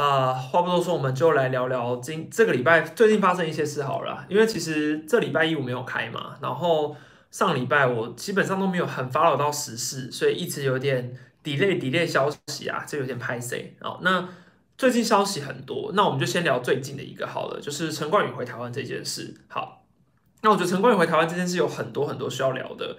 啊，话不多说，我们就来聊聊今这个礼拜最近发生一些事好了。因为其实这礼拜一我没有开嘛，然后上礼拜我基本上都没有很 follow 到时事，所以一直有点 delay delay 消息啊，这有点拍 C 啊。那最近消息很多，那我们就先聊最近的一个好了，就是陈冠宇回台湾这件事。好，那我觉得陈冠宇回台湾这件事有很多很多需要聊的。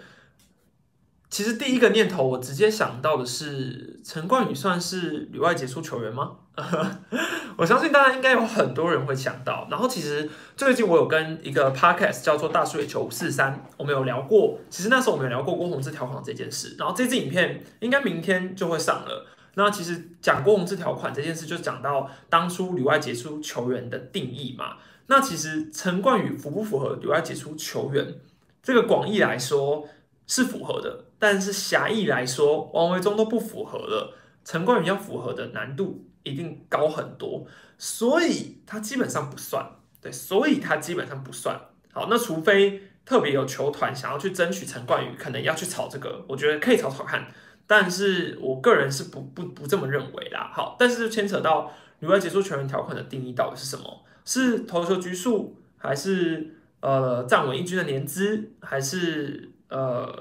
其实第一个念头，我直接想到的是陈冠宇算是旅外杰出球员吗？我相信大家应该有很多人会想到。然后其实最近我有跟一个 podcast 叫做大数野球五四三，我们有聊过。其实那时候我们有聊过郭宏志条款这件事。然后这支影片应该明天就会上了。那其实讲郭宏志条款这件事，就讲到当初旅外杰出球员的定义嘛。那其实陈冠宇符不符合旅外杰出球员？这个广义来说是符合的。但是狭义来说，王维忠都不符合了，陈冠宇要符合的难度一定高很多，所以他基本上不算，对，所以他基本上不算。好，那除非特别有球团想要去争取陈冠宇，可能要去炒这个，我觉得可以炒炒看，但是我个人是不不不这么认为啦。好，但是牵扯到旅外结束球员条款的定义到底是什么？是投球局数，还是呃站稳一军的年资，还是呃？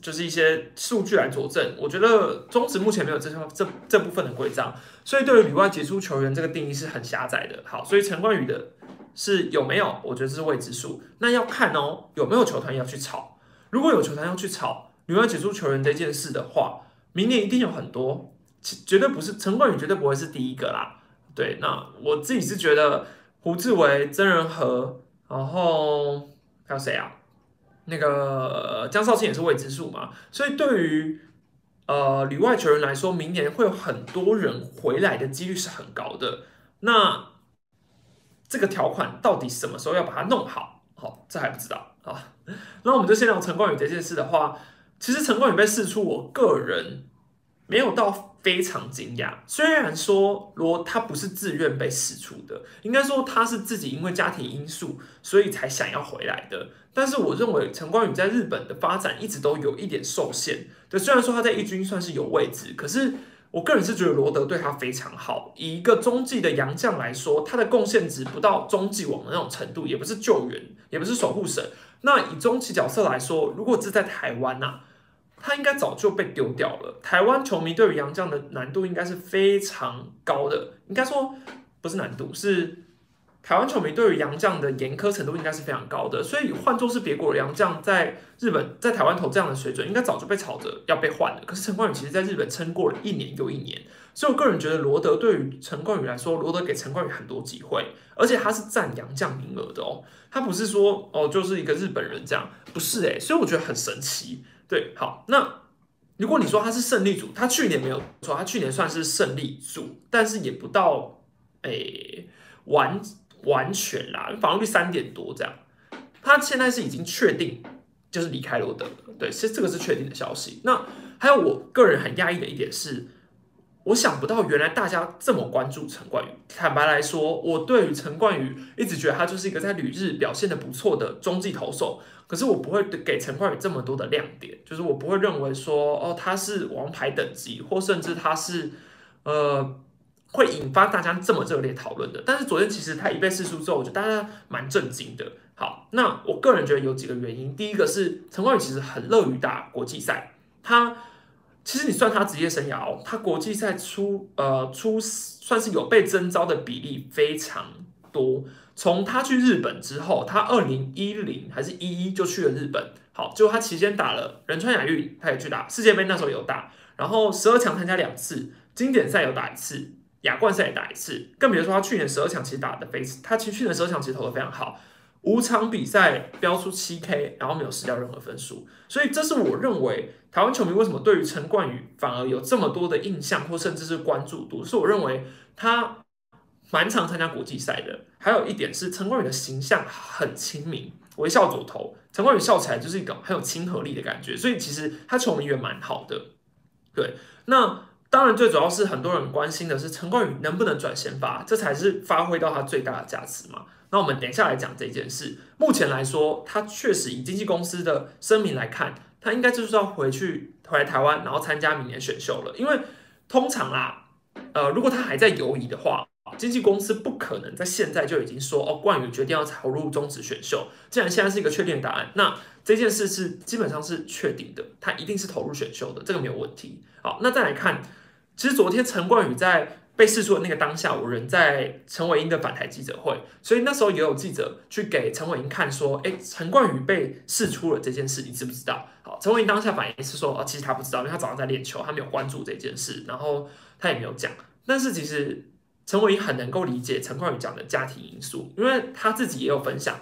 就是一些数据来佐证，我觉得中职目前没有这这这部分的规章，所以对于旅外杰出球员这个定义是很狭窄的。好，所以陈冠宇的是有没有？我觉得这是未知数。那要看哦，有没有球团要去炒？如果有球团要去炒旅外杰出球员这件事的话，明年一定有很多，绝对不是陈冠宇绝对不会是第一个啦。对，那我自己是觉得胡志伟、曾仁和，然后还有谁啊？那个江少庆也是未知数嘛，所以对于呃旅外球员来说，明年会有很多人回来的几率是很高的。那这个条款到底什么时候要把它弄好？好，这还不知道啊。那我们就先聊陈冠宇这件事的话，其实陈冠宇被释出，我个人没有到非常惊讶。虽然说罗他不是自愿被释出的，应该说他是自己因为家庭因素，所以才想要回来的。但是我认为陈冠宇在日本的发展一直都有一点受限。对，虽然说他在一军算是有位置，可是我个人是觉得罗德对他非常好。以一个中继的洋将来说，他的贡献值不到中继王的那种程度，也不是救援，也不是守护神。那以中继角色来说，如果是在台湾呐，他应该早就被丢掉了。台湾球迷对于洋将的难度应该是非常高的，应该说不是难度是。台湾球迷对于杨将的严苛程度应该是非常高的，所以换作是别国的杨绛在日本在台湾投这样的水准，应该早就被炒着要被换了。可是陈冠宇其实在日本撑过了一年又一年，所以我个人觉得罗德对于陈冠宇来说，罗德给陈冠宇很多机会，而且他是占杨将名额的哦，他不是说哦就是一个日本人这样，不是诶。所以我觉得很神奇。对，好，那如果你说他是胜利组，他去年没有错，他去年算是胜利组，但是也不到诶完。完全啦，防御率三点多这样，他现在是已经确定就是离开罗德了，对，其实这个是确定的消息。那还有我个人很压抑的一点是，我想不到原来大家这么关注陈冠宇。坦白来说，我对于陈冠宇一直觉得他就是一个在旅日表现的不错的中继投手，可是我不会给陈冠宇这么多的亮点，就是我不会认为说哦他是王牌等级，或甚至他是呃。会引发大家这么热烈讨论的，但是昨天其实他一被释出之后，我觉得大家蛮震惊的。好，那我个人觉得有几个原因，第一个是陈冠宇其实很乐于打国际赛，他其实你算他职业生涯哦，他国际赛出呃出算是有被征召的比例非常多。从他去日本之后，他二零一零还是一一就去了日本，好，就他期间打了仁川亚运，他也去打世界杯，那时候有打，然后十二强参加两次，经典赛有打一次。亚冠赛打一次，更别说他去年十二强其实打的非常，他其实去年十二强其实投的非常好，五场比赛标出七 K，然后没有失掉任何分数，所以这是我认为台湾球迷为什么对于陈冠宇反而有这么多的印象或甚至是关注度，是我认为他蛮常参加国际赛的。还有一点是陈冠宇的形象很亲民，微笑左投，陈冠宇笑起来就是一个很有亲和力的感觉，所以其实他球迷缘蛮好的。对，那。当然，最主要是很多人关心的是陈冠宇能不能转先发，这才是发挥到他最大的价值嘛。那我们等一下来讲这件事。目前来说，他确实以经纪公司的声明来看，他应该就是要回去回来台湾，然后参加明年选秀了。因为通常啦，呃，如果他还在犹疑的话，经纪公司不可能在现在就已经说哦，冠宇决定要投入中职选秀。既然现在是一个确定答案，那这件事是基本上是确定的，他一定是投入选秀的，这个没有问题。好，那再来看，其实昨天陈冠宇在被试出的那个当下，我人在陈伟英的反台记者会，所以那时候也有记者去给陈伟英看说，哎，陈冠宇被试出了这件事，你知不知道？好，陈伟英当下反应是说，哦，其实他不知道，因为他早上在练球，他没有关注这件事，然后他也没有讲。但是其实陈伟英很能够理解陈冠宇讲的家庭因素，因为他自己也有分享。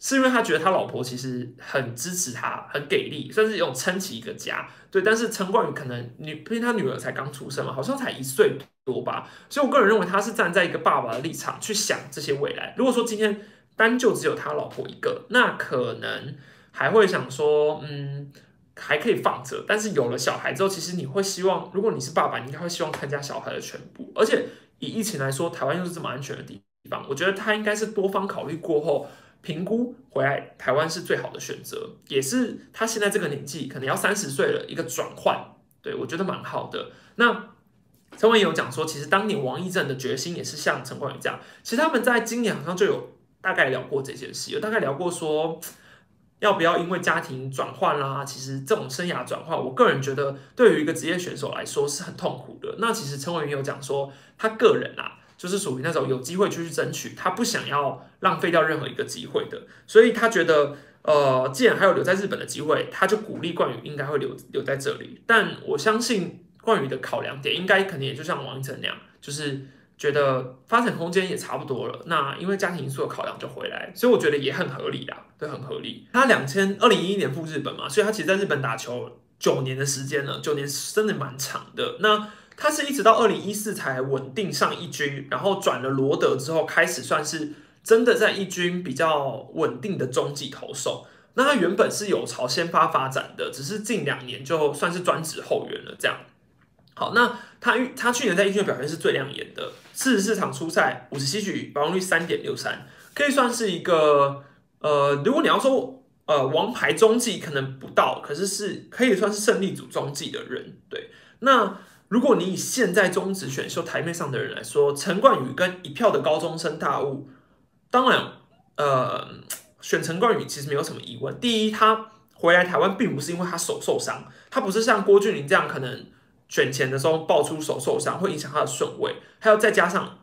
是因为他觉得他老婆其实很支持他，很给力，算是有撑起一个家。对，但是陈冠宇可能女，因为他女儿才刚出生嘛，好像才一岁多吧，所以我个人认为他是站在一个爸爸的立场去想这些未来。如果说今天单就只有他老婆一个，那可能还会想说，嗯，还可以放着。但是有了小孩之后，其实你会希望，如果你是爸爸，你应该会希望看家小孩的全部。而且以疫情来说，台湾又是这么安全的地方，我觉得他应该是多方考虑过后。评估回来台湾是最好的选择，也是他现在这个年纪可能要三十岁了一个转换，对我觉得蛮好的。那陈文有讲说，其实当年王义正的决心也是像陈冠宇这样，其实他们在今年好像就有大概聊过这件事，有大概聊过说要不要因为家庭转换啦，其实这种生涯转换，我个人觉得对于一个职业选手来说是很痛苦的。那其实陈文也有讲说，他个人啊。就是属于那种有机会就去争取，他不想要浪费掉任何一个机会的，所以他觉得，呃，既然还有留在日本的机会，他就鼓励冠宇应该会留留在这里。但我相信冠宇的考量点应该可能也就像王一晨那样，就是觉得发展空间也差不多了。那因为家庭因素的考量就回来，所以我觉得也很合理啦，对，很合理。他两千二零一一年赴日本嘛，所以他其实在日本打球九年的时间了，九年真的蛮长的。那他是一直到二零一四才稳定上一军，然后转了罗德之后，开始算是真的在一军比较稳定的中继投手。那他原本是有朝先发发展的，只是近两年就算是专职后援了。这样，好，那他他去年在一军的表现是最亮眼的，四十四场出赛，五十七局，保送率三点六三，可以算是一个呃，如果你要说呃王牌中继可能不到，可是是可以算是胜利组中继的人。对，那。如果你以现在中职选秀台面上的人来说，陈冠宇跟一票的高中生大物，当然，呃，选陈冠宇其实没有什么疑问。第一，他回来台湾并不是因为他手受伤，他不是像郭俊霖这样可能选前的时候爆出手受伤会影响他的顺位，还有再加上，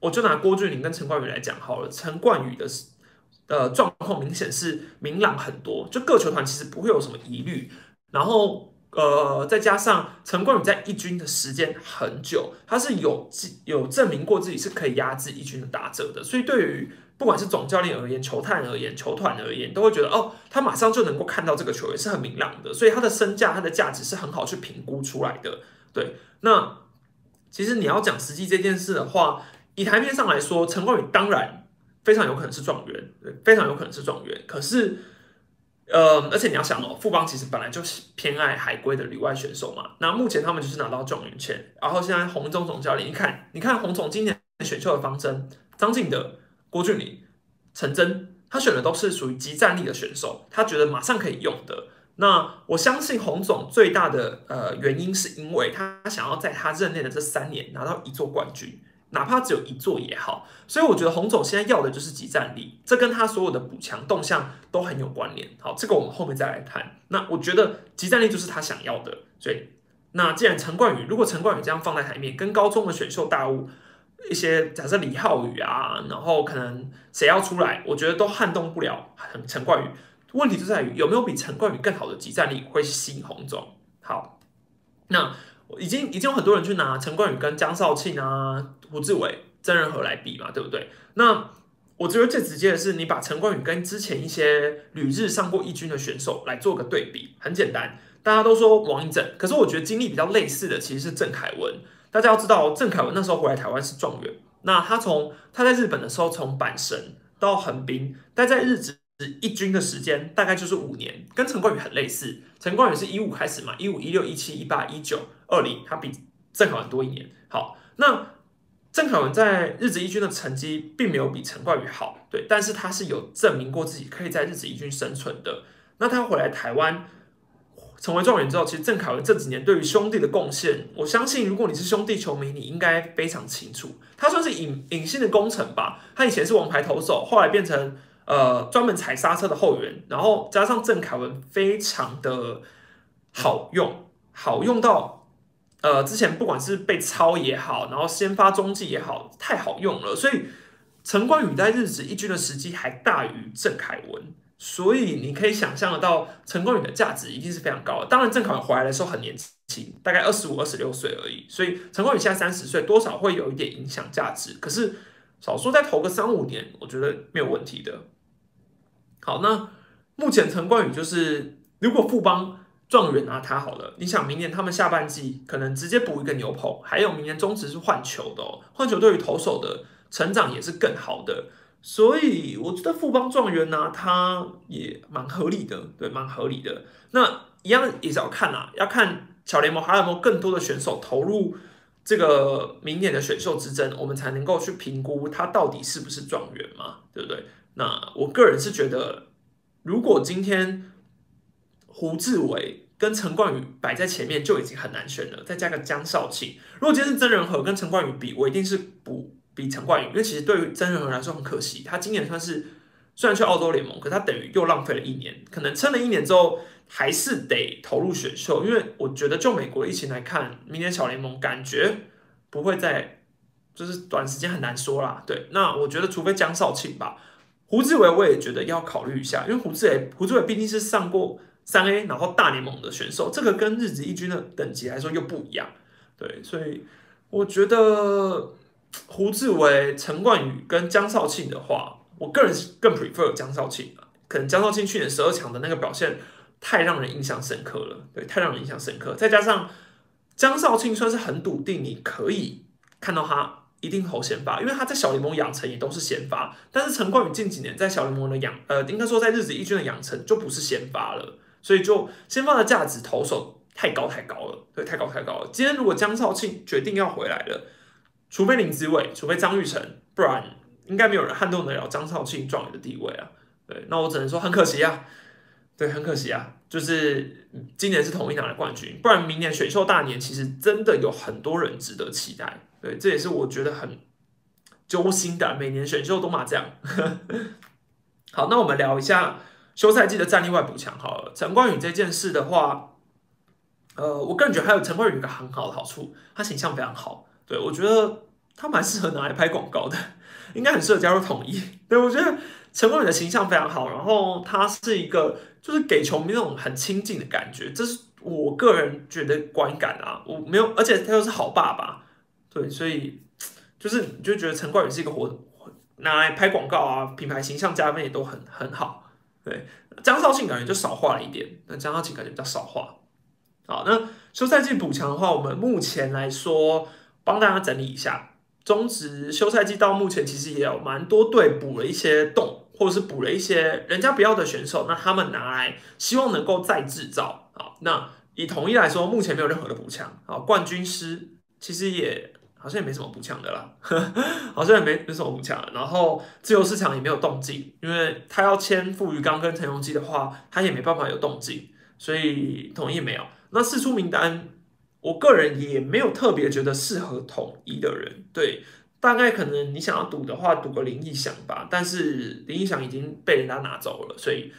我就拿郭俊霖跟陈冠宇来讲好了，陈冠宇的呃状况明显是明朗很多，就各球团其实不会有什么疑虑，然后。呃，再加上陈冠宇在一军的时间很久，他是有有证明过自己是可以压制一军的打者的，所以对于不管是总教练而言、球探而言、球团而言，都会觉得哦，他马上就能够看到这个球员是很明朗的，所以他的身价、他的价值是很好去评估出来的。对，那其实你要讲实际这件事的话，以台面上来说，陈冠宇当然非常有可能是状元，非常有可能是状元，可是。呃，而且你要想哦，富邦其实本来就是偏爱海归的旅外选手嘛。那目前他们就是拿到状元签，然后现在洪总总教练，你看，你看洪总今年选秀的方针，张敬德、郭俊霖、陈真，他选的都是属于极战力的选手，他觉得马上可以用的。那我相信洪总最大的呃原因是因为他想要在他任内的这三年拿到一座冠军。哪怕只有一座也好，所以我觉得洪总现在要的就是集战力，这跟他所有的补强动向都很有关联。好，这个我们后面再来看。那我觉得集战力就是他想要的。所以，那既然陈冠宇，如果陈冠宇这样放在台面，跟高中的选秀大物一些，假设李浩宇啊，然后可能谁要出来，我觉得都撼动不了陈冠宇。问题就在于有没有比陈冠宇更好的集战力会吸引洪总。好，那。已经已经有很多人去拿陈冠宇跟江少庆啊、胡志伟曾仁和来比嘛，对不对？那我觉得最直接的是，你把陈冠宇跟之前一些旅日上过一军的选手来做个对比，很简单。大家都说王一正，可是我觉得经历比较类似的其实是郑凯文。大家要知道，郑凯文那时候回来台湾是状元，那他从他在日本的时候从阪神到横滨，待在日职。一军的时间大概就是五年，跟陈冠宇很类似。陈冠宇是一五开始嘛，一五、一六、一七、一八、一九、二零，他比郑凯文多一年。好，那郑凯文在日子一军的成绩并没有比陈冠宇好，对，但是他是有证明过自己可以在日子一军生存的。那他回来台湾，成为状元之后，其实郑凯文这几年对于兄弟的贡献，我相信如果你是兄弟球迷，你应该非常清楚。他算是隐隐性的功臣吧。他以前是王牌投手，后来变成呃专门踩刹车的后援，然后加上郑凯文非常的好用，好用到呃之前不管是被抄也好，然后先发中继也好，太好用了。所以陈冠宇在日子一军的时机还大于郑凯文。所以你可以想象得到，陈冠宇的价值一定是非常高的。当然，郑凯文回来的时候很年轻，大概二十五、二十六岁而已。所以陈冠宇现在三十岁，多少会有一点影响价值。可是少说再投个三五年，我觉得没有问题的。好，那目前陈冠宇就是，如果富邦状元拿他好了，你想明年他们下半季可能直接补一个牛棚，还有明年中职是换球的哦，换球对于投手的成长也是更好的。所以我觉得富邦状元呢，他也蛮合理的，对，蛮合理的。那一样也是要看啊，要看小联盟还有没有更多的选手投入这个明年的选秀之争，我们才能够去评估他到底是不是状元嘛，对不对？那我个人是觉得，如果今天胡志伟跟陈冠宇摆在前面就已经很难选了，再加个江少庆，如果今天是曾仁和跟陈冠宇比，我一定是不。比陈冠宇，因为其实对于曾仁和来说很可惜，他今年算是虽然去澳洲联盟，可他等于又浪费了一年，可能撑了一年之后还是得投入选秀，因为我觉得就美国疫情来看，明年小联盟感觉不会再就是短时间很难说啦。对，那我觉得除非江少庆吧，胡志伟我也觉得要考虑一下，因为胡志伟胡志伟毕竟是上过三 A 然后大联盟的选手，这个跟日子一军的等级来说又不一样。对，所以我觉得。胡志伟、陈冠宇跟江少庆的话，我个人更 prefer 江少庆可能江少庆去年十二强的那个表现太让人印象深刻了，对，太让人印象深刻。再加上江少庆算是很笃定，你可以看到他一定投先发，因为他在小联盟养成也都是先发。但是陈冠宇近几年在小联盟的养，呃，应该说在日子一军的养成就不是先发了，所以就先发的价值投手太高太高了，对，太高太高了。今天如果江少庆决定要回来了。除非林志伟，除非张玉成，不然应该没有人撼动得了张少庆状元的地位啊。对，那我只能说很可惜啊。对，很可惜啊，就是今年是同一档的冠军，不然明年选秀大年其实真的有很多人值得期待。对，这也是我觉得很揪心的，每年选秀都嘛这样。好，那我们聊一下休赛季的战力外补强好了。陈冠宇这件事的话，呃，我个人觉得还有陈冠宇有一个很好的好处，他形象非常好。对，我觉得他蛮适合拿来拍广告的，应该很适合加入统一。对我觉得陈冠宇的形象非常好，然后他是一个就是给球迷那种很亲近的感觉，这是我个人觉得观感啊。我没有，而且他又是好爸爸，对，所以就是你就觉得陈冠宇是一个活拿来拍广告啊，品牌形象加分也都很很好。对，江少庆感觉就少画了一点，那江少庆感觉比较少画。好，那休赛季补强的话，我们目前来说。帮大家整理一下，中职休赛季到目前其实也有蛮多队补了一些洞，或者是补了一些人家不要的选手，那他们拿来希望能够再制造啊。那以统一来说，目前没有任何的补强啊。冠军师其实也好像也没什么补强的啦，好像也没没什么补强。然后自由市场也没有动静，因为他要签傅余刚跟陈荣基的话，他也没办法有动静，所以统一没有。那四出名单。我个人也没有特别觉得适合统一的人，对，大概可能你想要赌的话，赌个林义祥吧，但是林义祥已经被人家拿走了，所以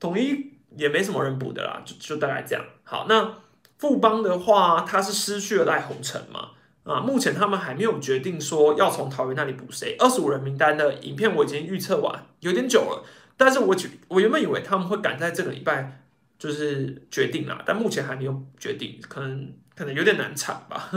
统一也没什么人补的啦，就就大概这样。好，那富邦的话，他是失去了赖鸿成嘛，啊，目前他们还没有决定说要从桃园那里补谁，二十五人名单的影片我已经预测完，有点久了，但是我我原本以为他们会赶在这个礼拜就是决定啦，但目前还没有决定，可能。可能有点难产吧。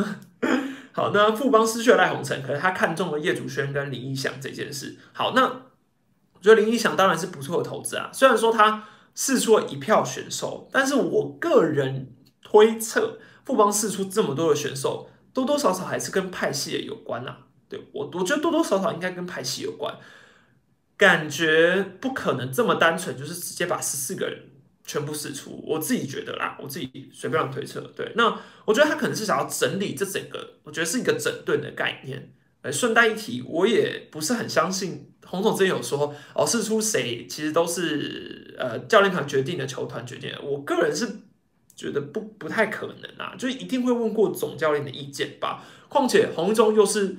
好，那富邦失去了赖鸿成，可是他看中了叶祖轩跟林义祥这件事。好，那我觉得林义祥当然是不错的投资啊。虽然说他试出了一票选手，但是我个人推测，富邦试出这么多的选手，多多少少还是跟派系也有关呐。对我，我觉得多多少少应该跟派系有关。感觉不可能这么单纯，就是直接把十四个人。全部释出，我自己觉得啦，我自己随便推测。对，那我觉得他可能是想要整理这整个，我觉得是一个整顿的概念。呃，顺带一提，我也不是很相信洪总之前有说哦，释出谁其实都是呃教练团决定的，球团决定的。我个人是觉得不不太可能啊，就一定会问过总教练的意见吧。况且洪忠又是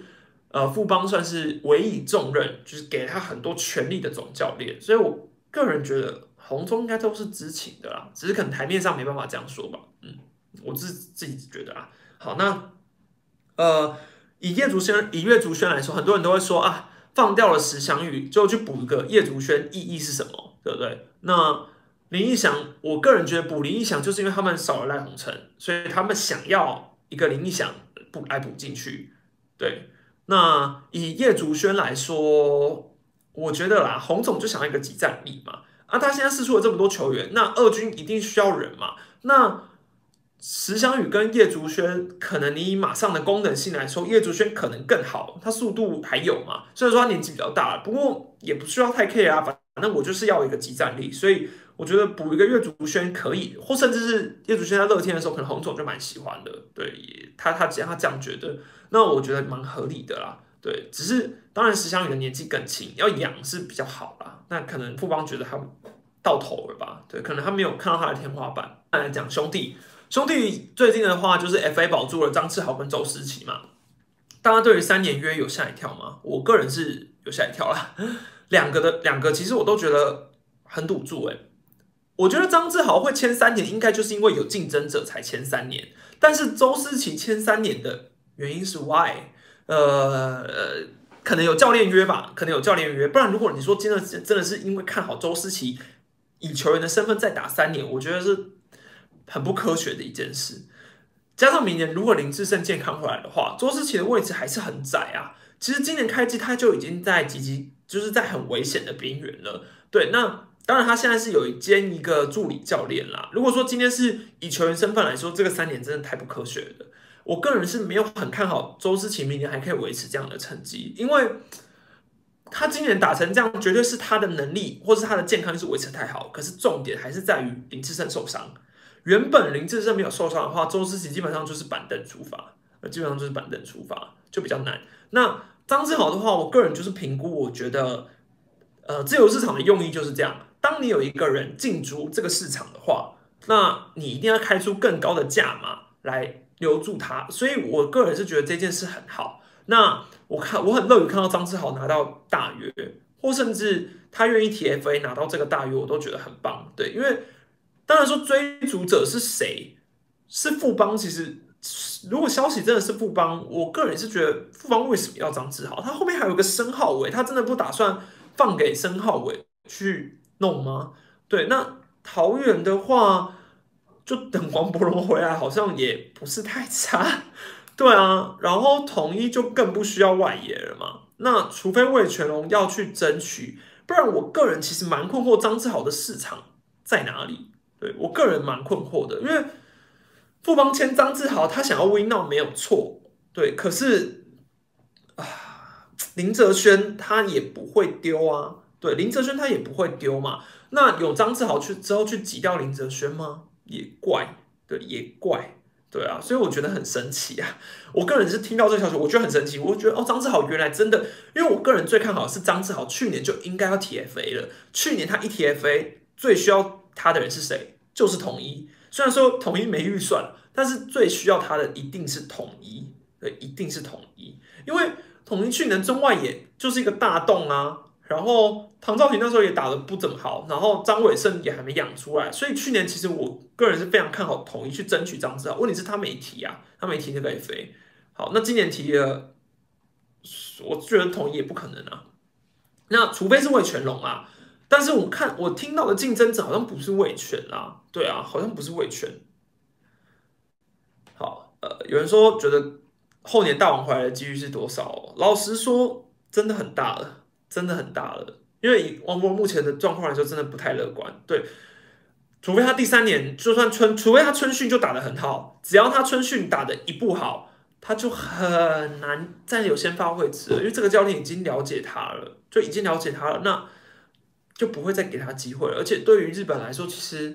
呃富邦算是委以重任，就是给他很多权力的总教练，所以我个人觉得洪中应该都是知情的啦，只是可能台面上没办法这样说吧。嗯，我自自己觉得啊。好，那呃以叶竹轩以叶竹轩来说，很多人都会说啊，放掉了石祥宇，就去补一个叶竹轩，意义是什么？对不对？那林义祥，我个人觉得补林义祥，就是因为他们少了赖鸿成，所以他们想要一个林义祥补来补进去。对，那以叶竹轩来说，我觉得啦，洪总就想要一个集战力嘛。啊，他现在试出了这么多球员，那二军一定需要人嘛。那石祥宇跟叶竹轩，可能你以马上的功能性来说，叶竹轩可能更好，他速度还有嘛。虽然说他年纪比较大了，不过也不需要太 care 啊。那我就是要一个集战力，所以。我觉得补一个叶竹轩可以，或甚至是叶竹轩在乐天的时候，可能洪总就蛮喜欢的。对，他他只要他这样觉得，那我觉得蛮合理的啦。对，只是当然石祥宇的年纪更轻，要养是比较好啦。那可能富邦觉得他到头了吧？对，可能他没有看到他的天花板。来讲兄弟，兄弟最近的话就是 F A 保住了张志豪跟周思齐嘛。大家对于三年约有吓一跳吗？我个人是有吓一跳啦。两个的两个其实我都觉得很赌注哎。我觉得张志豪会签三年，应该就是因为有竞争者才签三年。但是周思齐签三年的原因是 why？呃，可能有教练约吧，可能有教练约。不然如果你说真的真的是因为看好周思齐以球员的身份再打三年，我觉得是很不科学的一件事。加上明年如果林志胜健康回来的话，周思齐的位置还是很窄啊。其实今年开季他就已经在积极，就是在很危险的边缘了。对，那。当然，他现在是有一兼一个助理教练啦。如果说今天是以球员身份来说，这个三年真的太不科学了。我个人是没有很看好周思齐明年还可以维持这样的成绩，因为他今年打成这样，绝对是他的能力或是他的健康是维持太好。可是重点还是在于林志胜受伤。原本林志胜没有受伤的话，周思齐基本上就是板凳出发，基本上就是板凳出发就比较难。那张志豪的话，我个人就是评估，我觉得呃自由市场的用意就是这样。当你有一个人进驻这个市场的话，那你一定要开出更高的价码来留住他。所以我个人是觉得这件事很好。那我看我很乐于看到张志豪拿到大约，或甚至他愿意 TFA 拿到这个大约，我都觉得很棒。对，因为当然说追逐者是谁，是富邦。其实如果消息真的是富邦，我个人是觉得富邦为什么要张志豪？他后面还有个申浩伟，他真的不打算放给申浩伟去？弄吗？对，那桃园的话，就等王伯荣回来，好像也不是太差。对啊，然后统一就更不需要外野了嘛。那除非魏全龙要去争取，不然我个人其实蛮困惑张志豪的市场在哪里。对我个人蛮困惑的，因为富邦签张志豪，他想要 win now 没有错，对，可是啊，林哲轩他也不会丢啊。对林哲轩他也不会丢嘛，那有张志豪去之后去挤掉林哲轩吗？也怪，对，也怪，对啊，所以我觉得很神奇啊。我个人是听到这个消息，我觉得很神奇。我觉得哦，张志豪原来真的，因为我个人最看好是张志豪去年就应该要 TFA 了。去年他一 TFA 最需要他的人是谁？就是统一。虽然说统一没预算，但是最需要他的一定是统一，对，一定是统一，因为统一去年中外野就是一个大洞啊。然后唐兆平那时候也打得不怎么好，然后张伟胜也还没养出来，所以去年其实我个人是非常看好统一去争取张志豪。问题是他没提啊，他没提那个 FA。好，那今年提了，我觉得统一也不可能啊。那除非是魏全龙啊，但是我看我听到的竞争者好像不是魏全啊，对啊，好像不是魏全。好，呃，有人说觉得后年大王回来的几率是多少？老实说，真的很大了。真的很大了，因为以王博目前的状况来说，真的不太乐观。对，除非他第三年就算春，除非他春训就打得很好，只要他春训打的一不好，他就很难再有先发位置。因为这个教练已经了解他了，就已经了解他了，那就不会再给他机会了。而且对于日本来说，其实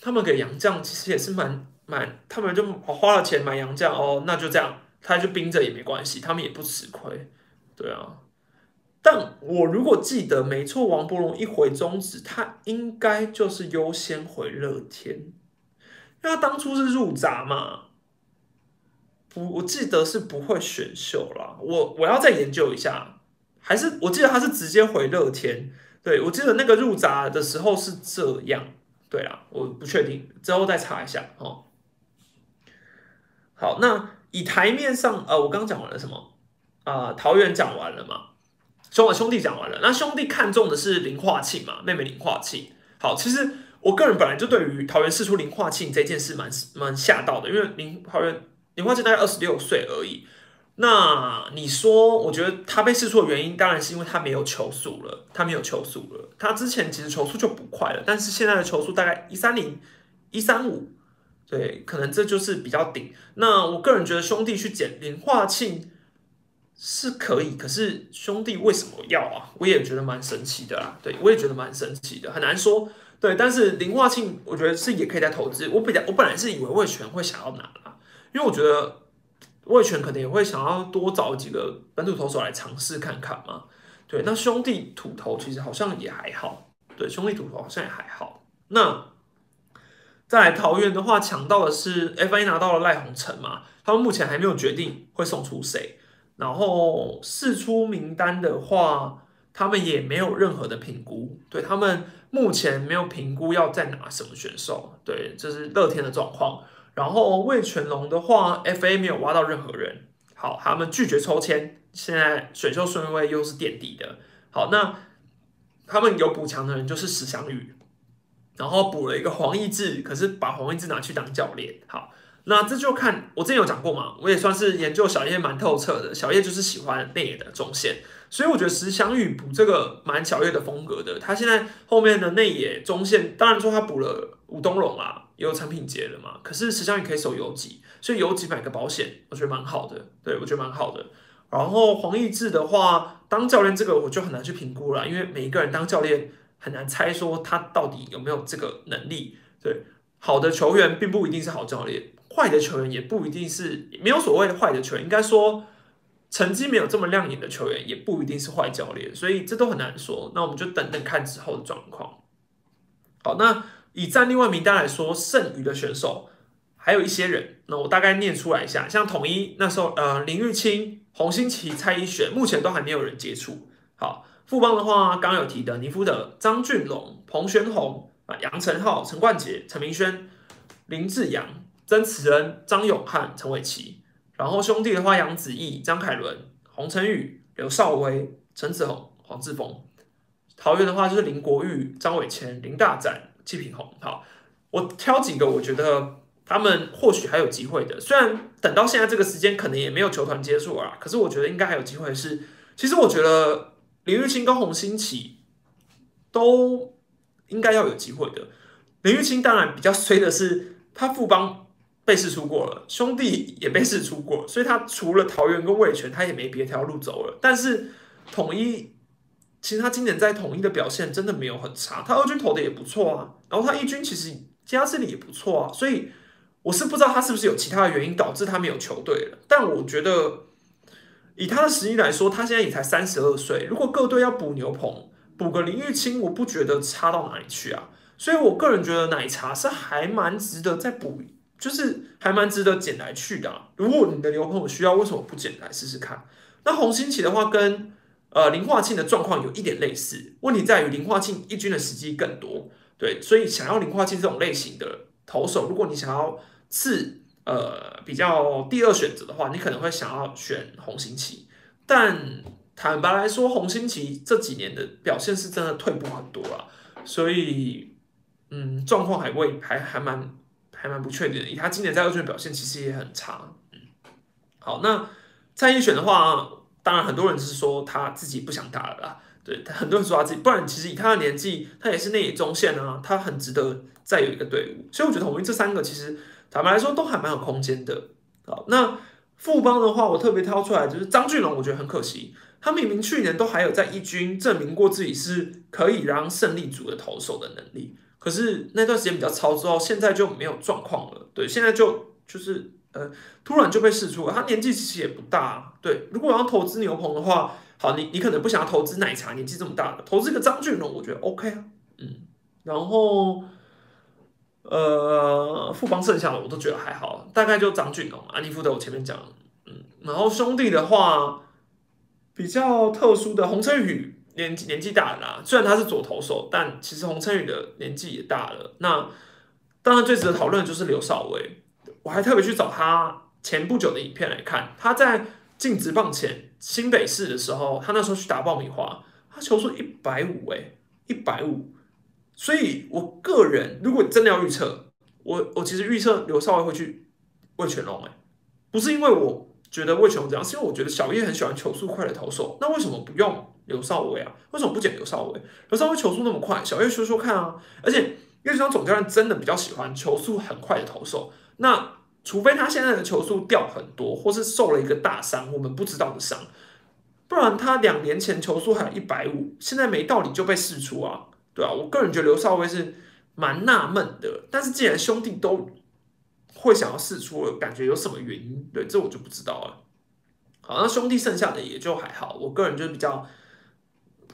他们给杨将其实也是蛮蛮，他们就花了钱买杨将哦，那就这样，他就盯着也没关系，他们也不吃亏。对啊。但我如果记得没错，王伯荣一回中止，他应该就是优先回乐天，因为他当初是入闸嘛，不，我记得是不会选秀啦。我我要再研究一下，还是我记得他是直接回乐天。对我记得那个入闸的时候是这样。对啊，我不确定，之后再查一下哦。好，那以台面上，呃，我刚讲完了什么？啊，桃园讲完了嘛？兄兄弟讲完了，那兄弟看中的是林化庆嘛？妹妹林化庆。好，其实我个人本来就对于桃园试出林化庆这件事蛮蛮吓到的，因为林桃园林化庆大概二十六岁而已。那你说，我觉得他被试错的原因，当然是因为他没有球速了，他没有球速了。他之前其实球速就不快了，但是现在的球速大概一三零、一三五，对，可能这就是比较顶。那我个人觉得兄弟去捡林化庆。是可以，可是兄弟为什么要啊？我也觉得蛮神奇的啦。对我也觉得蛮神奇的，很难说。对，但是林化庆，我觉得是也可以再投资。我比较，我本来是以为魏权会想要拿啦，因为我觉得魏权可能也会想要多找几个本土投手来尝试看看嘛。对，那兄弟土投其实好像也还好。对，兄弟土投好像也还好。那在桃园的话，抢到的是 FA 拿到了赖鸿成嘛？他们目前还没有决定会送出谁。然后试出名单的话，他们也没有任何的评估，对他们目前没有评估要再拿什么选手，对，这是乐天的状况。然后魏全龙的话，FA 没有挖到任何人，好，他们拒绝抽签，现在选秀顺位又是垫底的。好，那他们有补强的人就是石祥宇，然后补了一个黄义志，可是把黄义志拿去当教练，好。那这就看我之前有讲过嘛，我也算是研究小叶蛮透彻的。小叶就是喜欢内野的中线，所以我觉得石祥宇补这个蛮小叶的风格的。他现在后面的内野中线，当然说他补了吴东龙啊，也有产品节了嘛。可是石祥宇可以守游击，所以游击买个保险，我觉得蛮好的。对我觉得蛮好的。然后黄义志的话，当教练这个我就很难去评估了，因为每一个人当教练很难猜说他到底有没有这个能力。对，好的球员并不一定是好教练。坏的球员也不一定是没有所谓的坏的球员，应该说成绩没有这么亮眼的球员也不一定是坏教练，所以这都很难说。那我们就等等看之后的状况。好，那以战力外名单来说，剩余的选手还有一些人，那我大概念出来一下，像统一那时候，呃，林玉清、洪新奇、蔡依璇，目前都还没有人接触。好，富邦的话，刚有提的尼夫的张俊龙、彭玄宏啊、杨成浩、陈冠杰、陈明轩、林志扬。曾慈恩、张永汉、陈伟奇，然后兄弟的话，杨子毅、张凯伦、洪承宇、刘少威、陈子宏、黄志峰。桃园的话就是林国玉、张伟谦、林大展、季平宏。好，我挑几个，我觉得他们或许还有机会的。虽然等到现在这个时间，可能也没有球团接触啊，可是我觉得应该还有机会。是，其实我觉得林玉清跟洪兴起都应该要有机会的。林玉清当然比较衰的是，他副帮。被试出过了，兄弟也被试出过，所以他除了桃园跟味全，他也没别条路走了。但是统一，其实他今年在统一的表现真的没有很差，他二军投的也不错啊，然后他一军其实加这里也不错啊，所以我是不知道他是不是有其他的原因导致他没有球队了。但我觉得以他的实力来说，他现在也才三十二岁，如果各队要补牛棚，补个林玉清，我不觉得差到哪里去啊。所以我个人觉得奶茶是还蛮值得再补。就是还蛮值得捡来去的。如果你的牛朋友需要，为什么不捡来试试看？那红星奇的话，跟呃林化庆的状况有一点类似。问题在于林化庆一军的时机更多，对，所以想要林化庆这种类型的投手，如果你想要次呃比较第二选择的话，你可能会想要选红星奇。但坦白来说，红星奇这几年的表现是真的退步很多了，所以嗯，状况还会还还蛮。还蛮不确定的，以他今年在二军表现，其实也很差。嗯，好，那蔡依选的话，当然很多人就是说他自己不想打了啦。对，很多人说他自己，不然其实以他的年纪，他也是内野中线啊，他很值得再有一个队伍。所以我觉得统一这三个其实坦白来说都还蛮有空间的。好，那富邦的话，我特别挑出来就是张俊龙，我觉得很可惜，他明明去年都还有在一军证明过自己是可以让胜利组的投手的能力。可是那段时间比较超之后，现在就没有状况了。对，现在就就是呃，突然就被试出了。他年纪其实也不大，对。如果要投资牛棚的话，好，你你可能不想要投资奶茶，年纪这么大的，投资一个张俊龙，我觉得 OK 啊。嗯，然后呃，富邦剩下的我都觉得还好，大概就张俊龙、安利夫的我前面讲，嗯，然后兄弟的话比较特殊的洪晨宇年纪年纪大了啦，虽然他是左投手，但其实洪晨宇的年纪也大了。那当然最值得讨论的就是刘少伟，我还特别去找他前不久的影片来看，他在进职棒前新北市的时候，他那时候去打爆米花，他球速一百五，哎，一百五。所以，我个人如果真的要预测，我我其实预测刘少伟会去魏全龙，哎，不是因为我觉得魏全龙这样，是因为我觉得小叶很喜欢球速快的投手，那为什么不用刘少伟啊？为什么不捡刘少伟？刘少伟球速那么快，小叶说说看啊！而且岳全龙总教练真的比较喜欢球速很快的投手，那除非他现在的球速掉很多，或是受了一个大伤，我们不知道的伤，不然他两年前球速还有一百五，现在没道理就被试出啊！对啊，我个人觉得刘少威是蛮纳闷的，但是既然兄弟都会想要试出了，感觉有什么原因？对，这我就不知道了。好，那兄弟剩下的也就还好，我个人就是比较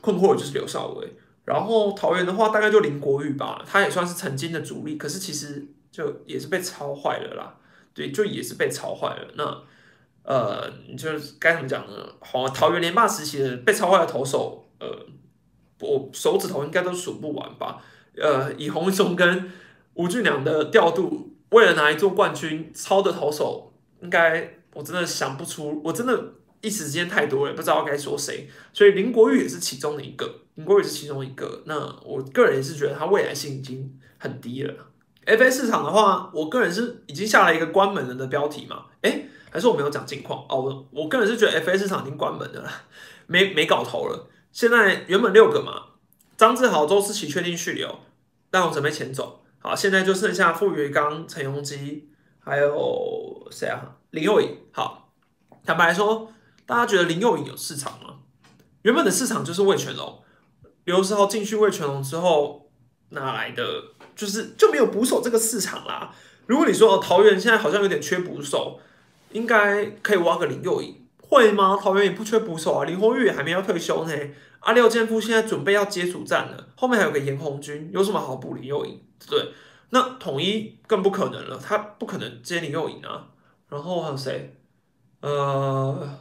困惑的就是刘少威。然后桃园的话，大概就林国玉吧，他也算是曾经的主力，可是其实就也是被抄坏了啦。对，就也是被抄坏了。那呃，就是该怎么讲呢？好，桃园连霸时期的被抄坏的投手，呃。我手指头应该都数不完吧？呃，以洪松跟吴俊良的调度，为了拿一座冠军，抄的投手应该我真的想不出，我真的一时之间太多了，不知道该说谁。所以林国玉也是其中的一个，林国玉是其中一个。那我个人也是觉得他未来性已经很低了。FA 市场的话，我个人是已经下了一个关门了的标题嘛？诶，还是我没有讲近况哦？我我个人是觉得 FA 市场已经关门了，没没搞头了。现在原本六个嘛，张志豪、周思齐确定续留，但我准备前走。好，现在就剩下傅余刚、陈永基，还有谁啊？林佑颖。好，坦白说，大家觉得林佑颖有市场吗？原本的市场就是魏全龙，刘世豪进去魏全龙之后，哪来的？就是就没有捕手这个市场啦。如果你说哦，桃园现在好像有点缺捕手，应该可以挖个林佑颖。会吗？桃园也不缺捕手啊，林鸿玉还没要退休呢。阿廖健夫现在准备要接主战了，后面还有个严红军，有什么好补林佑颖？对，那统一更不可能了，他不可能接林佑颖啊。然后还有谁？呃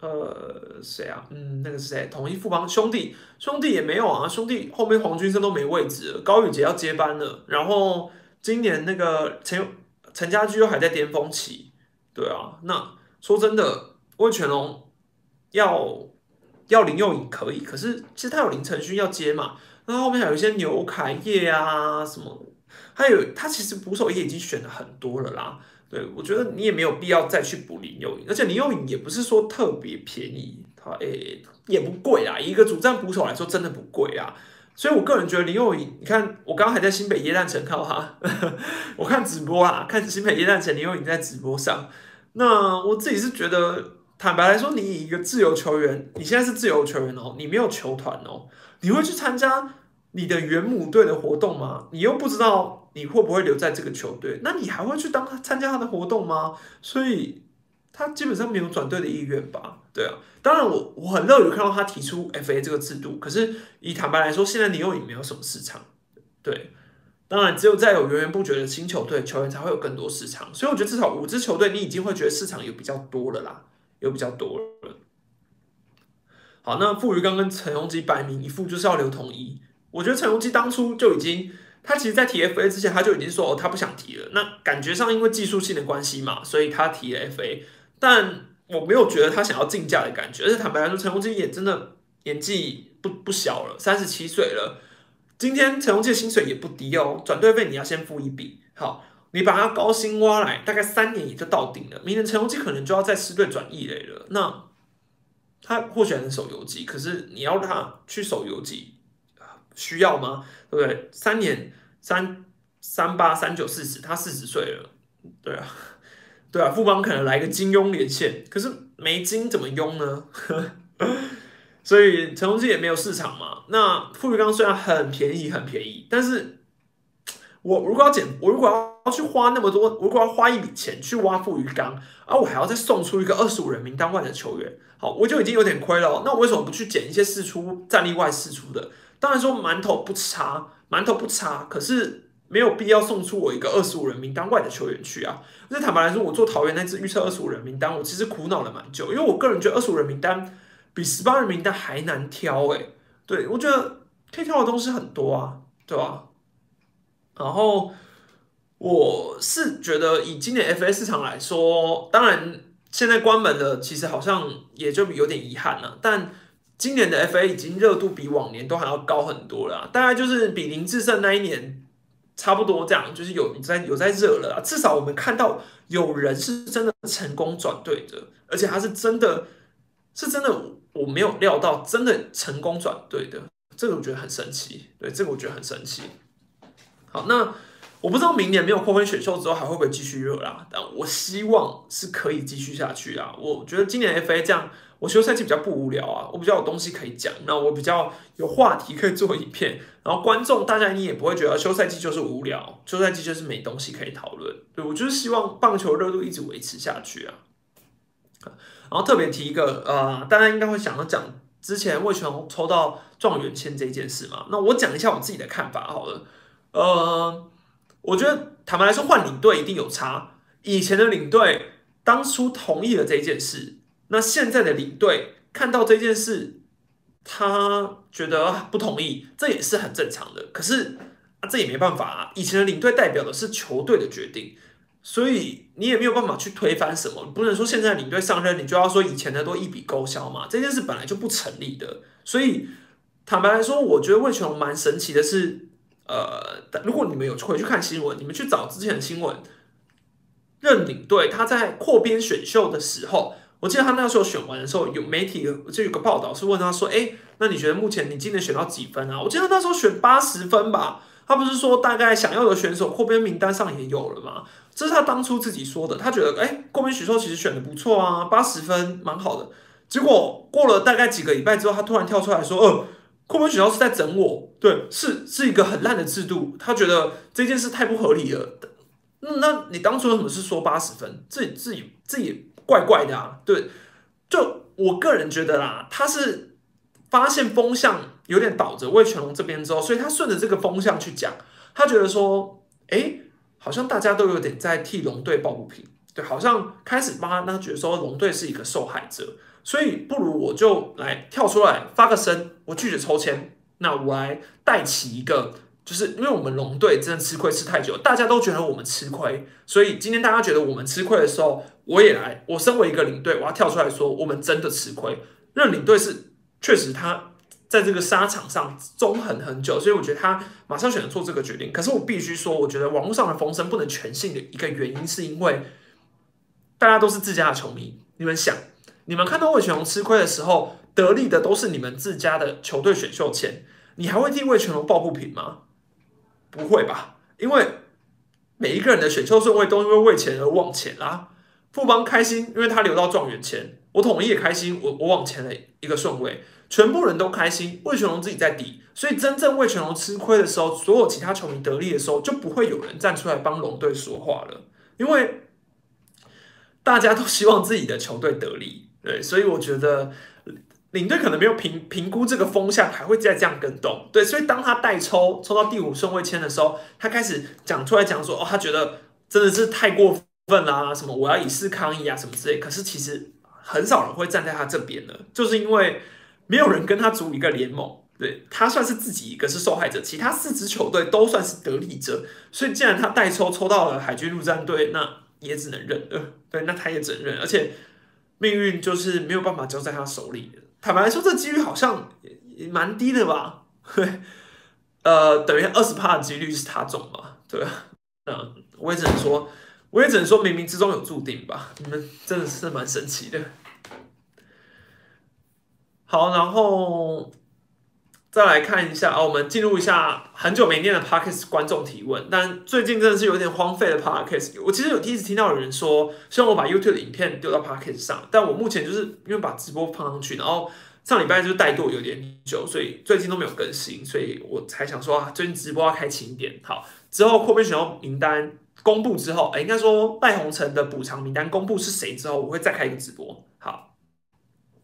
呃，谁啊？嗯，那个是谁？统一富邦兄弟，兄弟也没有啊，兄弟后面黄军生都没位置了，高宇杰要接班了。然后今年那个陈陈家驹又还在巅峰期，对啊，那。说真的，魏全龙要要林佑颖可以，可是其实他有林承勋要接嘛，那后面还有一些牛凯业啊什么，还有他其实捕手也已经选了很多了啦。对我觉得你也没有必要再去补林佑颖，而且林佑颖也不是说特别便宜，他诶也不贵啊，一个主战捕手来说真的不贵啊。所以我个人觉得林佑颖，你看我刚刚还在新北耶诞城看到他，我看直播啦，看新北耶诞城林佑颖在直播上。那我自己是觉得，坦白来说，你以一个自由球员，你现在是自由球员哦，你没有球团哦，你会去参加你的原母队的活动吗？你又不知道你会不会留在这个球队，那你还会去当参加他的活动吗？所以他基本上没有转队的意愿吧？对啊，当然我我很乐于看到他提出 FA 这个制度，可是以坦白来说，现在你又也没有什么市场，对。当然，只有在有源源不绝的新球队，球员才会有更多市场。所以我觉得至少五支球队，你已经会觉得市场有比较多了啦，有比较多了。好，那傅余刚跟陈荣基摆明一副就是要留统一。我觉得陈荣基当初就已经，他其实在提 FA 之前，他就已经说哦，他不想提了。那感觉上因为技术性的关系嘛，所以他提了 FA。但我没有觉得他想要竞价的感觉。而且坦白来说，陈荣基也真的年纪不不小了，三十七岁了。今天陈宏基的薪水也不低哦，转队费你要先付一笔。好，你把他高薪挖来，大概三年也就到顶了。明年陈宏基可能就要在师队转异类了。那他或许很守游击，可是你要他去守游击，需要吗？对不对？三年三三八三九四十，他四十岁了。对啊，对啊，富邦可能来个金庸连线，可是没金怎么用呢？所以陈宏基也没有市场嘛。那富裕刚虽然很便宜，很便宜，但是我如果要减，我如果要去花那么多，我如果要花一笔钱去挖富裕刚，而我还要再送出一个二十五人名单外的球员，好，我就已经有点亏了。那我为什么不去捡一些试出战力外试出的？当然说馒头不差，馒头不差，可是没有必要送出我一个二十五人名单外的球员去啊。那坦白来说，我做桃园那支预测二十五人名单，我其实苦恼了蛮久，因为我个人觉得二十五人名单比十八人名单还难挑诶、对我觉得可以挑的东西很多啊，对吧？然后我是觉得以今年 FA 市场来说，当然现在关门了，其实好像也就有点遗憾了，但。今年的 FA 已经热度比往年都还要高很多了，大概就是比林志胜那一年差不多这样，就是有在有在热了。至少我们看到有人是真的成功转队的，而且他是真的是真的，我没有料到真的成功转队的，这个我觉得很神奇。对，这个我觉得很神奇。好，那我不知道明年没有扩分选秀之后还会不会继续热啦，但我希望是可以继续下去啊。我觉得今年 FA 这样。我休赛季比较不无聊啊，我比较有东西可以讲，那我比较有话题可以做影片，然后观众大家你也不会觉得休赛季就是无聊，休赛季就是没东西可以讨论。对我就是希望棒球热度一直维持下去啊。然后特别提一个，呃，大家应该会想要讲之前魏全龙抽到状元签这件事嘛？那我讲一下我自己的看法好了。呃，我觉得坦白来说，换领队一定有差。以前的领队当初同意了这件事。那现在的领队看到这件事，他觉得不同意，这也是很正常的。可是啊，这也没办法啊。以前的领队代表的是球队的决定，所以你也没有办法去推翻什么。不能说现在领队上任，你就要说以前的都一笔勾销嘛？这件事本来就不成立的。所以坦白来说，我觉得魏全龙蛮神奇的是，呃，如果你们有回去看新闻，你们去找之前的新闻，任领队他在扩编选秀的时候。我记得他那时候选完的时候，有媒体就有个报道是问他说：“哎，那你觉得目前你今年选到几分啊？”我记得那时候选八十分吧。他不是说大概想要的选手扩编名单上也有了吗？这是他当初自己说的。他觉得哎，扩编选秀其实选的不错啊，八十分蛮好的。结果过了大概几个礼拜之后，他突然跳出来说：“呃，扩编选秀是在整我，对，是是一个很烂的制度。”他觉得这件事太不合理了。那那你当初为什么是说八十分？自己自己自己。怪怪的啊，对，就我个人觉得啦，他是发现风向有点倒着魏全龙这边之后，所以他顺着这个风向去讲，他觉得说，哎，好像大家都有点在替龙队抱不平，对，好像开始帮他觉得说龙队是一个受害者，所以不如我就来跳出来发个声，我拒绝抽签，那我来带起一个。就是因为我们龙队真的吃亏吃太久，大家都觉得我们吃亏，所以今天大家觉得我们吃亏的时候，我也来。我身为一个领队，我要跳出来说，我们真的吃亏。那领队是确实他在这个沙场上纵横很久，所以我觉得他马上选择做这个决定。可是我必须说，我觉得网络上的风声不能全信的一个原因，是因为大家都是自家的球迷。你们想，你们看到魏全龙吃亏的时候，得利的都是你们自家的球队选秀签，你还会替魏全龙抱不平吗？不会吧？因为每一个人的选秀顺位都因为为钱而往前啦。富邦开心，因为他留到状元签，我统一也开心，我我往前了一个顺位，全部人都开心。魏全龙自己在底，所以真正魏全龙吃亏的时候，所有其他球迷得利的时候，就不会有人站出来帮龙队说话了，因为大家都希望自己的球队得利。对，所以我觉得。领队可能没有评评估这个风向，还会再这样跟动，对，所以当他代抽抽到第五顺位签的时候，他开始讲出来讲说，哦，他觉得真的是太过分啦，什么我要以示抗议啊，什么之类。可是其实很少人会站在他这边的，就是因为没有人跟他组一个联盟，对他算是自己一个是受害者，其他四支球队都算是得利者。所以既然他代抽抽到了海军陆战队，那也只能认了，对，那他也只能认，而且命运就是没有办法交在他手里的。坦白来说，这几率好像也蛮低的吧？对呃，等于二十趴的几率是他中嘛？对啊，嗯，我也只能说，我也只能说，冥冥之中有注定吧。你们真的是蛮神奇的。好，然后再来看一下啊，我们进入一下很久没念的 Parkes 观众提问，但最近真的是有点荒废的 Parkes。我其实有第一次听到有人说，希望我把 YouTube 的影片丢到 Parkes 上，但我目前就是因为把直播放上去，然后上礼拜就是怠惰有点久，所以最近都没有更新，所以我才想说啊，最近直播要开勤一点。好，之后扩编选秀名单公布之后，哎，应该说赖鸿成的补偿名单公布是谁之后，我会再开一个直播。好，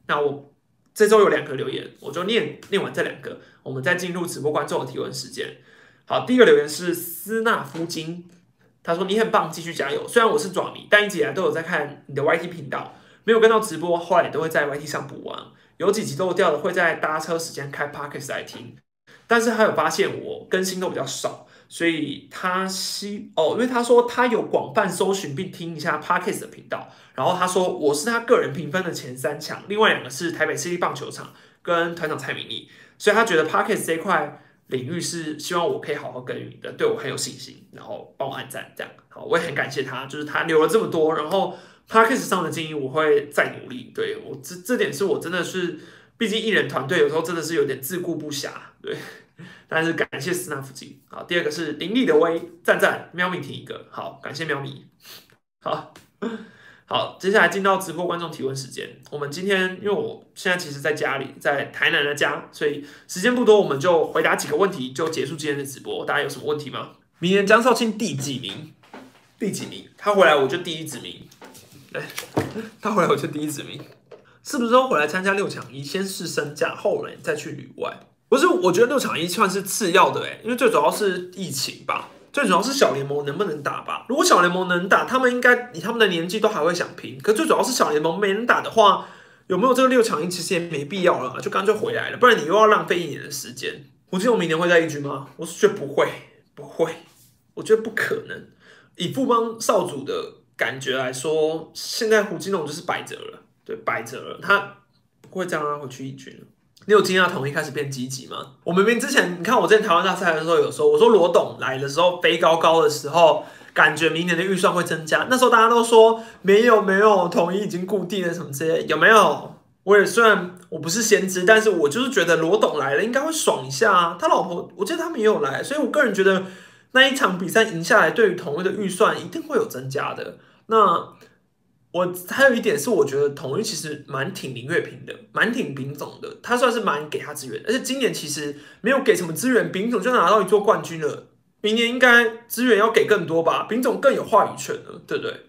那我。这周有两个留言，我就念念完这两个，我们再进入直播观众的提问时间。好，第一个留言是斯纳夫金，他说你很棒，继续加油。虽然我是爪迷，但一直以来都有在看你的 YT 频道，没有跟到直播，后来都会在 YT 上补完。有几集漏掉的，会在搭车时间开 Pockets 来听。但是他有发现我更新都比较少，所以他希哦，因为他说他有广泛搜寻并听一下 Parkes 的频道，然后他说我是他个人评分的前三强，另外两个是台北市立棒球场跟团长蔡明义，所以他觉得 Parkes 这块。领域是希望我可以好好耕耘的，对我很有信心，然后帮我按赞，这样好，我也很感谢他，就是他留了这么多，然后 Parkes 上的建议我会再努力，对我这这点是我真的是，毕竟艺人团队有时候真的是有点自顾不暇，对，但是感谢斯纳夫基，好，第二个是林立的威，赞赞，喵咪听一个，好，感谢喵咪，好。好，接下来进到直播观众提问时间。我们今天因为我现在其实在家里，在台南的家，所以时间不多，我们就回答几个问题就结束今天的直播。大家有什么问题吗？明年江少卿第几名？第几名？他回来我就第一指名。对，他回来我就第一指名。是不是说回来参加六强一，先试身价，后来再去旅外？不是，我觉得六强一算是次要的，诶，因为最主要是疫情吧。最主要是小联盟能不能打吧？如果小联盟能打，他们应该以他们的年纪都还会想拼。可最主要是小联盟没人打的话，有没有这个六强一，其实也没必要了，就干脆回来了。不然你又要浪费一年的时间。胡金龙明年会在一军吗？我是觉得不会，不会，我觉得不可能。以富邦少主的感觉来说，现在胡金龙就是摆着了，对，摆着了，他不会这样让他回去一军了你有惊讶统一开始变积极吗？我明明之前，你看我在台湾大赛的时候有说，我说罗董来的时候飞高高的时候，感觉明年的预算会增加。那时候大家都说没有没有，统一已经固定了什么之类，有没有？我也虽然我不是先知，但是我就是觉得罗董来了应该会爽一下啊。他老婆我记得他们也有来，所以我个人觉得那一场比赛赢下来，对于统一的预算一定会有增加的。那。我还有一点是，我觉得统一其实蛮挺林月平的，蛮挺丙总的，他算是蛮给他资源，而且今年其实没有给什么资源，丙总就拿到一座冠军了，明年应该资源要给更多吧，丙总更有话语权了，对不对？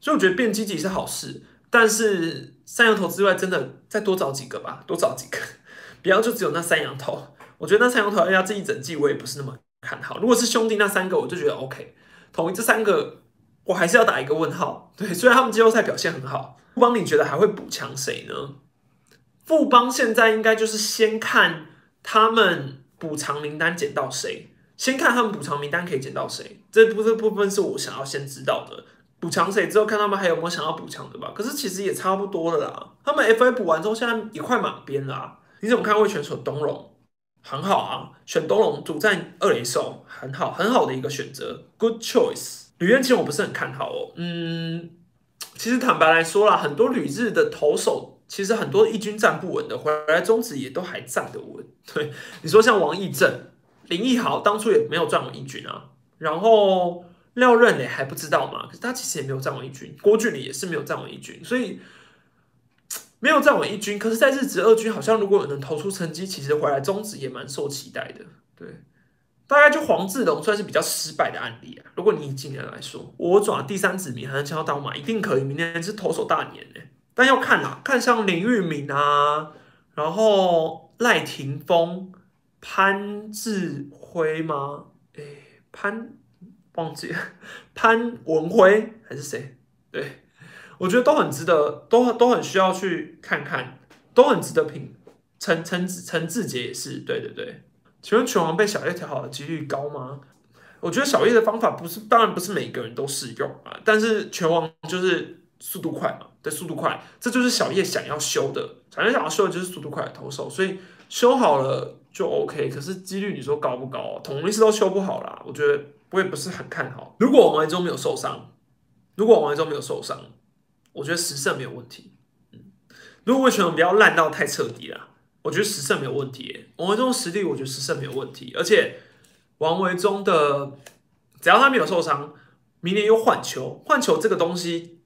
所以我觉得变积极是好事，但是三羊头之外，真的再多找几个吧，多找几个，不要就只有那三羊头。我觉得那三羊头要这一整季，我也不是那么看好。如果是兄弟那三个，我就觉得 OK，统一这三个。我还是要打一个问号。对，虽然他们季后赛表现很好，富邦你觉得还会补强谁呢？富邦现在应该就是先看他们补偿名单捡到谁，先看他们补偿名单可以捡到谁，这部分部分是我想要先知道的。补强谁之后，看他们还有没有想要补强的吧。可是其实也差不多了啦。他们 FA 补完之后，现在也快满编啦。你怎么看？会选手东龙很好啊，选东龙主战二垒手很好，很好的一个选择，Good choice。吕彦青我不是很看好哦，嗯，其实坦白来说啦，很多旅日的投手，其实很多一军站不稳的，回来中职也都还站得稳。对，你说像王义正、林奕豪，当初也没有站稳一军啊，然后廖任磊还不知道嘛，可是他其实也没有站稳一军，郭俊礼也是没有站稳一军，所以没有站稳一军。可是，在日职二军，好像如果有能投出成绩，其实回来中职也蛮受期待的，对。大概就黄志龙算是比较失败的案例啊。如果你以今年来说，我转第三指名还能抢到刀马，一定可以。明年是投手大年呢，但要看啊，看像林玉敏啊，然后赖霆锋、潘志辉吗？哎，潘忘记了，潘文辉还是谁？对，我觉得都很值得，都都很需要去看看，都很值得评。陈陈陈志杰也是，对对对。请问拳王被小叶调好的几率高吗？我觉得小叶的方法不是，当然不是每个人都适用啊。但是拳王就是速度快嘛，对，速度快，这就是小叶想要修的。小叶想要修的就是速度快的投手，所以修好了就 OK。可是几率你说高不高？同一是都修不好啦，我觉得我也不是很看好。如果王一中没有受伤，如果王一中没有受伤，我觉得十胜没有问题。嗯，如果拳王不要烂到太彻底了。我觉得十胜没有问题，王维忠实力我觉得十胜没有问题，而且王维忠的只要他没有受伤，明年又换球，换球这个东西，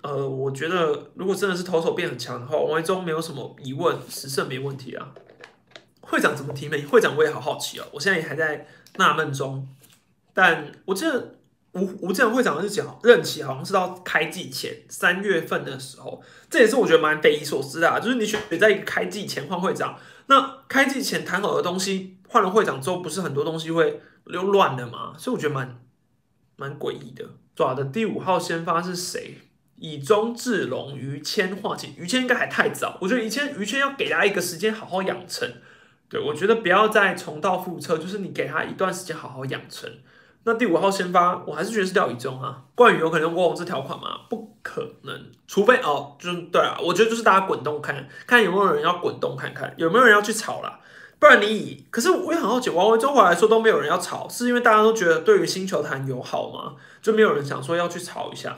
呃，我觉得如果真的是投手变很强的话，王维忠没有什么疑问，十胜没问题啊。会长怎么提名？会长我也好好奇哦，我现在也还在纳闷中，但我记得。吴吴建会长是讲任期好像是到开季前三月份的时候，这也是我觉得蛮匪夷所思的，就是你选在一个开季前换会长，那开季前谈好的东西换了会长之后，不是很多东西会又乱了嘛，所以我觉得蛮蛮诡异的。爪的第五号先发是谁？以中志龙、于谦、化解。于谦应该还太早，我觉得于谦于谦要给他一个时间好好养成。对我觉得不要再重蹈覆辙，就是你给他一段时间好好养成。那第五号先发，我还是觉得是廖以中啊。冠宇有可能用过这条款吗？不可能，除非哦，就是对啊，我觉得就是大家滚动看看有没有人要滚动看看，有没有人要去炒啦。不然你以，可是我也很好奇，王维中华来说都没有人要炒，是因为大家都觉得对于新球坛友好吗？就没有人想说要去炒一下。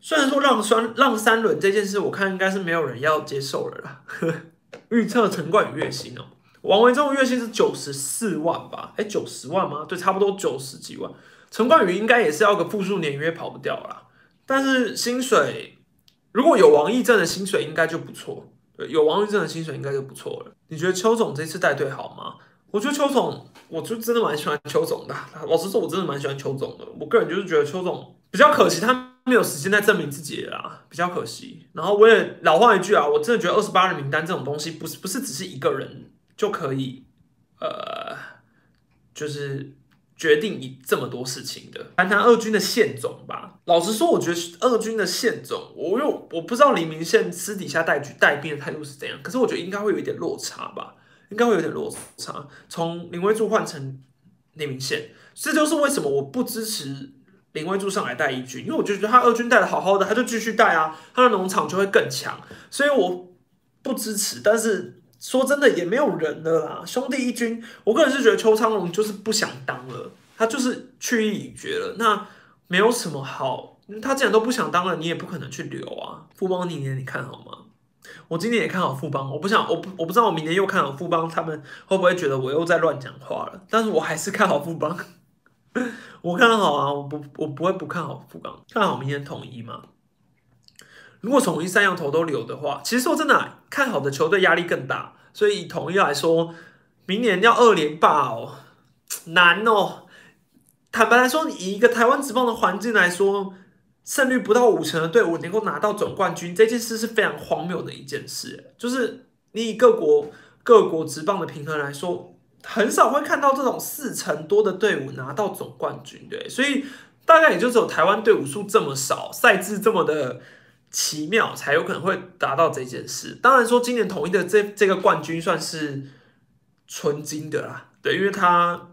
虽然说让三让三轮这件事，我看应该是没有人要接受了啦。预测陈冠宇月薪哦。王维忠的月薪是九十四万吧？哎，九十万吗？对，差不多九十几万。陈冠宇应该也是要个复数年约跑不掉啦。但是薪水如果有王义正的薪水，应该就不错。对，有王义正的薪水应该就不错了。你觉得邱总这次带队好吗？我觉得邱总，我就真的蛮喜欢邱总的。老实说，我真的蛮喜欢邱总的。我个人就是觉得邱总比较可惜，他没有时间再证明自己啦，比较可惜。然后我也老话一句啊，我真的觉得二十八人名单这种东西，不是不是只是一个人。就可以，呃，就是决定你这么多事情的。谈谈二军的线总吧。老实说，我觉得二军的线总，我又我不知道黎明线私底下带局带兵的态度是怎样。可是我觉得应该会有一点落差吧，应该会有点落差。从林威柱换成黎明线，这就是为什么我不支持林威柱上来带一军，因为我就觉得他二军带的好好的，他就继续带啊，他的农场就会更强。所以我不支持，但是。说真的也没有人了啦，兄弟一军，我个人是觉得邱昌龙就是不想当了，他就是去意已决了，那没有什么好，他既然都不想当了，你也不可能去留啊。富邦明年你看好吗？我今年也看好富邦，我不想，我不我不知道我明年又看好富邦，他们会不会觉得我又在乱讲话了？但是我还是看好富邦，我看好啊，我不我不会不看好富邦，看好明年统一吗？如果统一三羊头都留的话，其实说真的，看好的球队压力更大。所以统一来说，明年要二连霸哦，难哦。坦白来说，以一个台湾职棒的环境来说，胜率不到五成的队伍能够拿到总冠军，这件事是非常荒谬的一件事。就是你以各国各国职棒的平衡来说，很少会看到这种四成多的队伍拿到总冠军，对。所以大概也就只有台湾队伍数这么少，赛制这么的。奇妙才有可能会达到这件事。当然说，今年统一的这这个冠军算是纯金的啦，对，因为他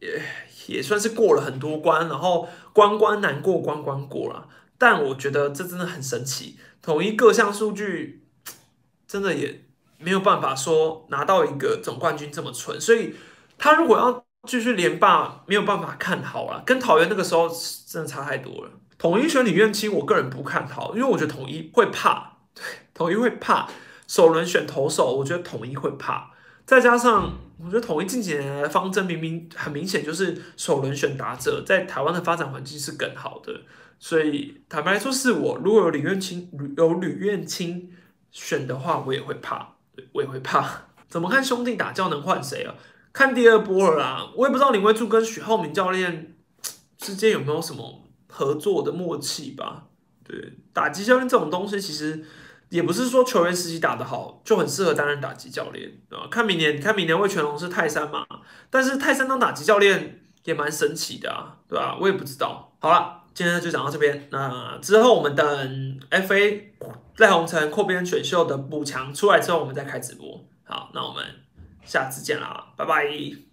也也算是过了很多关，然后关关难过关关过了。但我觉得这真的很神奇，统一各项数据真的也没有办法说拿到一个总冠军这么纯，所以他如果要继续连霸，没有办法看好了，跟桃园那个时候真的差太多了。统一选李院清，我个人不看好，因为我觉得统一会怕，对，统一会怕。首轮选投手，我觉得统一会怕。再加上，我觉得统一近几年的方针明明很明显就是首轮选打者，在台湾的发展环境是更好的。所以坦白来说，是我如果有李院清有吕院清选的话，我也会怕，我也会怕。怎么看兄弟打教能换谁啊？看第二波了啦。我也不知道林威柱跟许浩明教练之间有没有什么。合作的默契吧，对，打击教练这种东西，其实也不是说球员实习打得好就很适合担任打击教练啊。看明年，看明年魏全龙是泰山嘛，但是泰山当打击教练也蛮神奇的啊，对吧？我也不知道。好了，今天就讲到这边，那之后我们等 FA 赖鸿成扩编选秀的补强出来之后，我们再开直播。好，那我们下次见啦，拜拜。